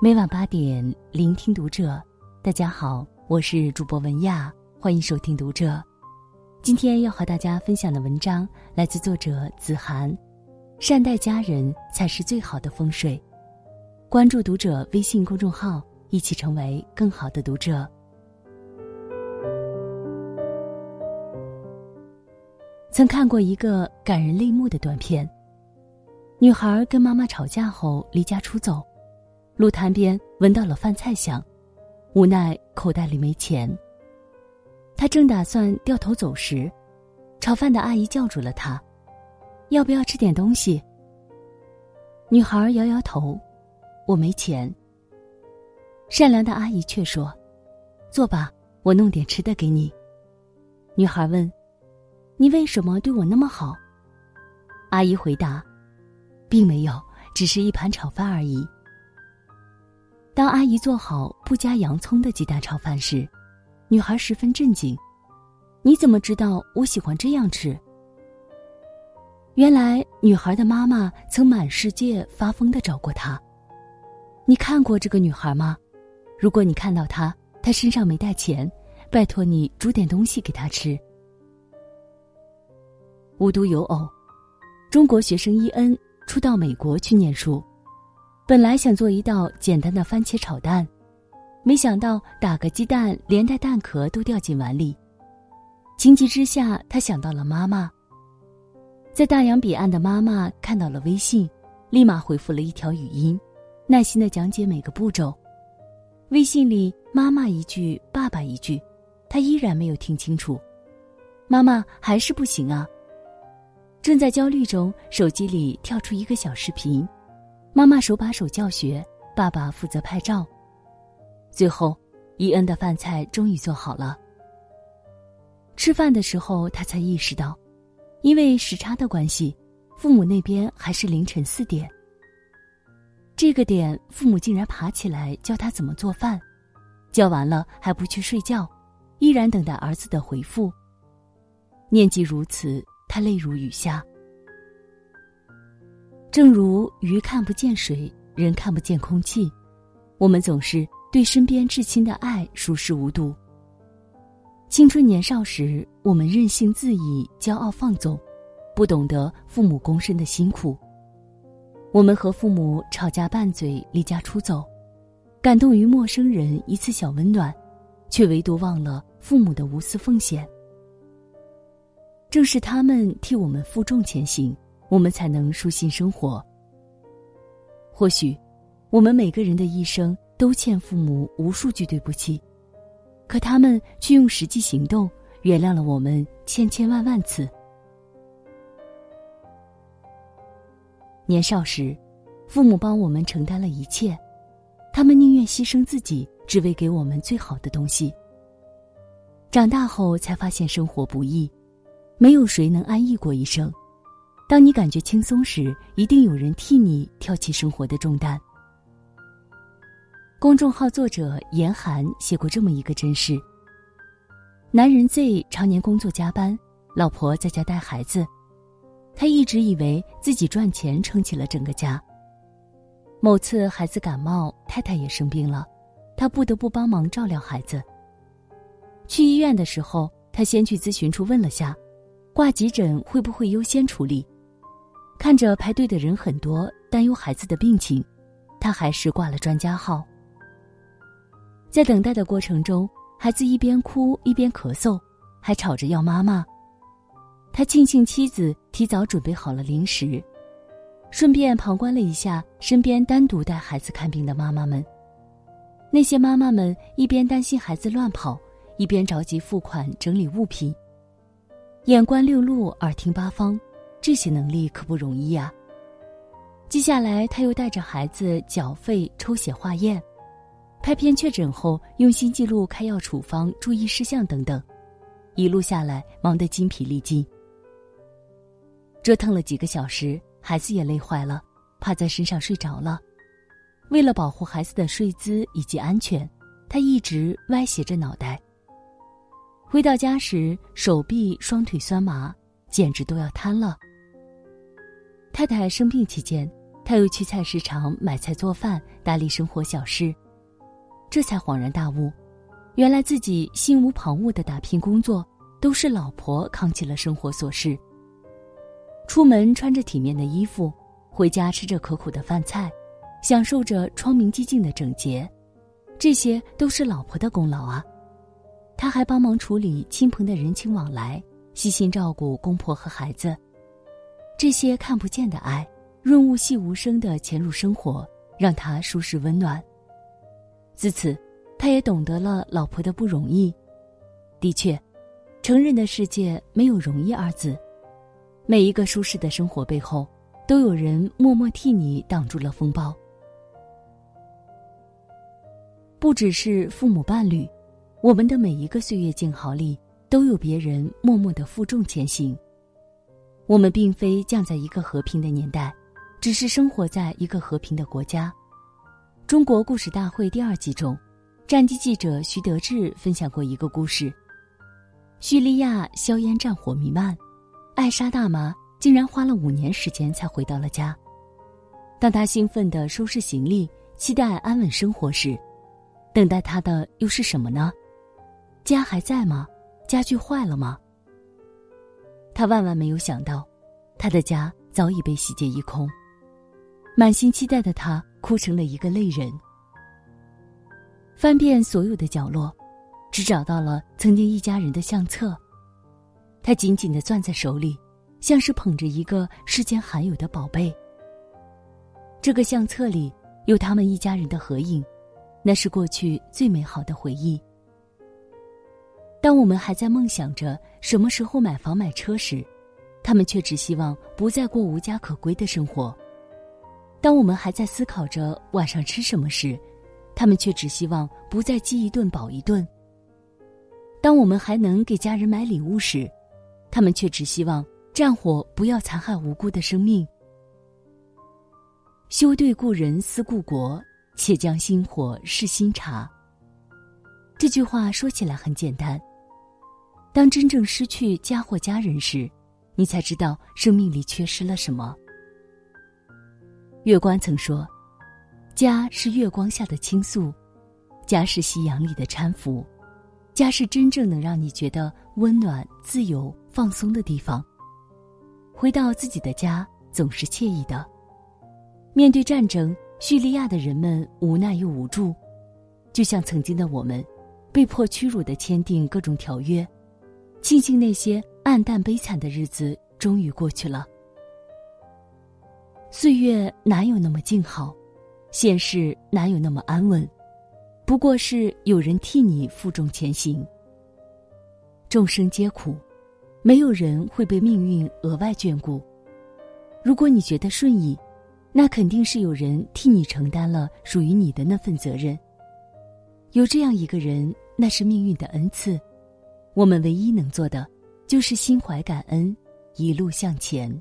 每晚八点，聆听读者。大家好，我是主播文亚，欢迎收听读者。今天要和大家分享的文章来自作者子涵。善待家人才是最好的风水。关注读者微信公众号，一起成为更好的读者。曾看过一个感人泪目的短片，女孩跟妈妈吵架后离家出走。路摊边闻到了饭菜香，无奈口袋里没钱。他正打算掉头走时，炒饭的阿姨叫住了他：“要不要吃点东西？”女孩摇摇头：“我没钱。”善良的阿姨却说：“坐吧，我弄点吃的给你。”女孩问：“你为什么对我那么好？”阿姨回答：“并没有，只是一盘炒饭而已。”当阿姨做好不加洋葱的鸡蛋炒饭时，女孩十分震惊：“你怎么知道我喜欢这样吃？”原来，女孩的妈妈曾满世界发疯的找过她。你看过这个女孩吗？如果你看到她，她身上没带钱，拜托你煮点东西给她吃。无独有偶，中国学生伊恩初到美国去念书。本来想做一道简单的番茄炒蛋，没想到打个鸡蛋，连带蛋壳都掉进碗里。情急之下，他想到了妈妈。在大洋彼岸的妈妈看到了微信，立马回复了一条语音，耐心的讲解每个步骤。微信里妈妈一句，爸爸一句，他依然没有听清楚。妈妈还是不行啊。正在焦虑中，手机里跳出一个小视频。妈妈手把手教学，爸爸负责拍照。最后，伊恩的饭菜终于做好了。吃饭的时候，他才意识到，因为时差的关系，父母那边还是凌晨四点。这个点，父母竟然爬起来教他怎么做饭，教完了还不去睡觉，依然等待儿子的回复。念及如此，他泪如雨下。正如鱼看不见水，人看不见空气，我们总是对身边至亲的爱熟视无睹。青春年少时，我们任性恣意、骄傲放纵，不懂得父母躬身的辛苦。我们和父母吵架拌嘴、离家出走，感动于陌生人一次小温暖，却唯独忘了父母的无私奉献。正是他们替我们负重前行。我们才能舒心生活。或许，我们每个人的一生都欠父母无数句对不起，可他们却用实际行动原谅了我们千千万万次。年少时，父母帮我们承担了一切，他们宁愿牺牲自己，只为给我们最好的东西。长大后才发现生活不易，没有谁能安逸过一生。当你感觉轻松时，一定有人替你挑起生活的重担。公众号作者严寒写过这么一个真事：男人 Z 常年工作加班，老婆在家带孩子，他一直以为自己赚钱撑起了整个家。某次孩子感冒，太太也生病了，他不得不帮忙照料孩子。去医院的时候，他先去咨询处问了下，挂急诊会不会优先处理。看着排队的人很多，担忧孩子的病情，他还是挂了专家号。在等待的过程中，孩子一边哭一边咳嗽，还吵着要妈妈。他庆幸妻子提早准备好了零食，顺便旁观了一下身边单独带孩子看病的妈妈们。那些妈妈们一边担心孩子乱跑，一边着急付款整理物品，眼观六路，耳听八方。这些能力可不容易呀。接下来，他又带着孩子缴费、抽血化验，拍片确诊后用心记录开药处方、注意事项等等，一路下来忙得筋疲力尽。折腾了几个小时，孩子也累坏了，趴在身上睡着了。为了保护孩子的睡姿以及安全，他一直歪斜着脑袋。回到家时，手臂、双腿酸麻。简直都要瘫了。太太生病期间，他又去菜市场买菜做饭，打理生活小事，这才恍然大悟，原来自己心无旁骛的打拼工作，都是老婆扛起了生活琐事。出门穿着体面的衣服，回家吃着可口的饭菜，享受着窗明几净的整洁，这些都是老婆的功劳啊。他还帮忙处理亲朋的人情往来，细心照顾公婆和孩子，这些看不见的爱，润物细无声的潜入生活，让他舒适温暖。自此，他也懂得了老婆的不容易。的确，成人的世界没有容易二字。每一个舒适的生活背后，都有人默默替你挡住了风暴。不只是父母伴侣，我们的每一个岁月静好里，都有别人默默的负重前行。我们并非降在一个和平的年代，只是生活在一个和平的国家。中国故事大会第二季中，战地记者徐德志分享过一个故事：叙利亚硝烟战火弥漫。艾莎大妈竟然花了五年时间才回到了家。当她兴奋地收拾行李，期待安稳生活时，等待她的又是什么呢？家还在吗？家具坏了吗？他万万没有想到，他的家早已被洗劫一空。满心期待的他哭成了一个泪人。翻遍所有的角落，只找到了曾经一家人的相册。他紧紧的攥在手里，像是捧着一个世间罕有的宝贝。这个相册里有他们一家人的合影，那是过去最美好的回忆。当我们还在梦想着什么时候买房买车时，他们却只希望不再过无家可归的生活；当我们还在思考着晚上吃什么时，他们却只希望不再饥一顿饱一顿；当我们还能给家人买礼物时，他们却只希望战火不要残害无辜的生命。休对故人思故国，且将新火试新茶。这句话说起来很简单，当真正失去家或家人时，你才知道生命里缺失了什么。月关曾说：“家是月光下的倾诉，家是夕阳里的搀扶。”家是真正能让你觉得温暖、自由、放松的地方。回到自己的家总是惬意的。面对战争，叙利亚的人们无奈又无助，就像曾经的我们，被迫屈辱的签订各种条约，庆幸那些暗淡悲惨的日子终于过去了。岁月哪有那么静好，现世哪有那么安稳。不过是有人替你负重前行。众生皆苦，没有人会被命运额外眷顾。如果你觉得顺意，那肯定是有人替你承担了属于你的那份责任。有这样一个人，那是命运的恩赐。我们唯一能做的，就是心怀感恩，一路向前。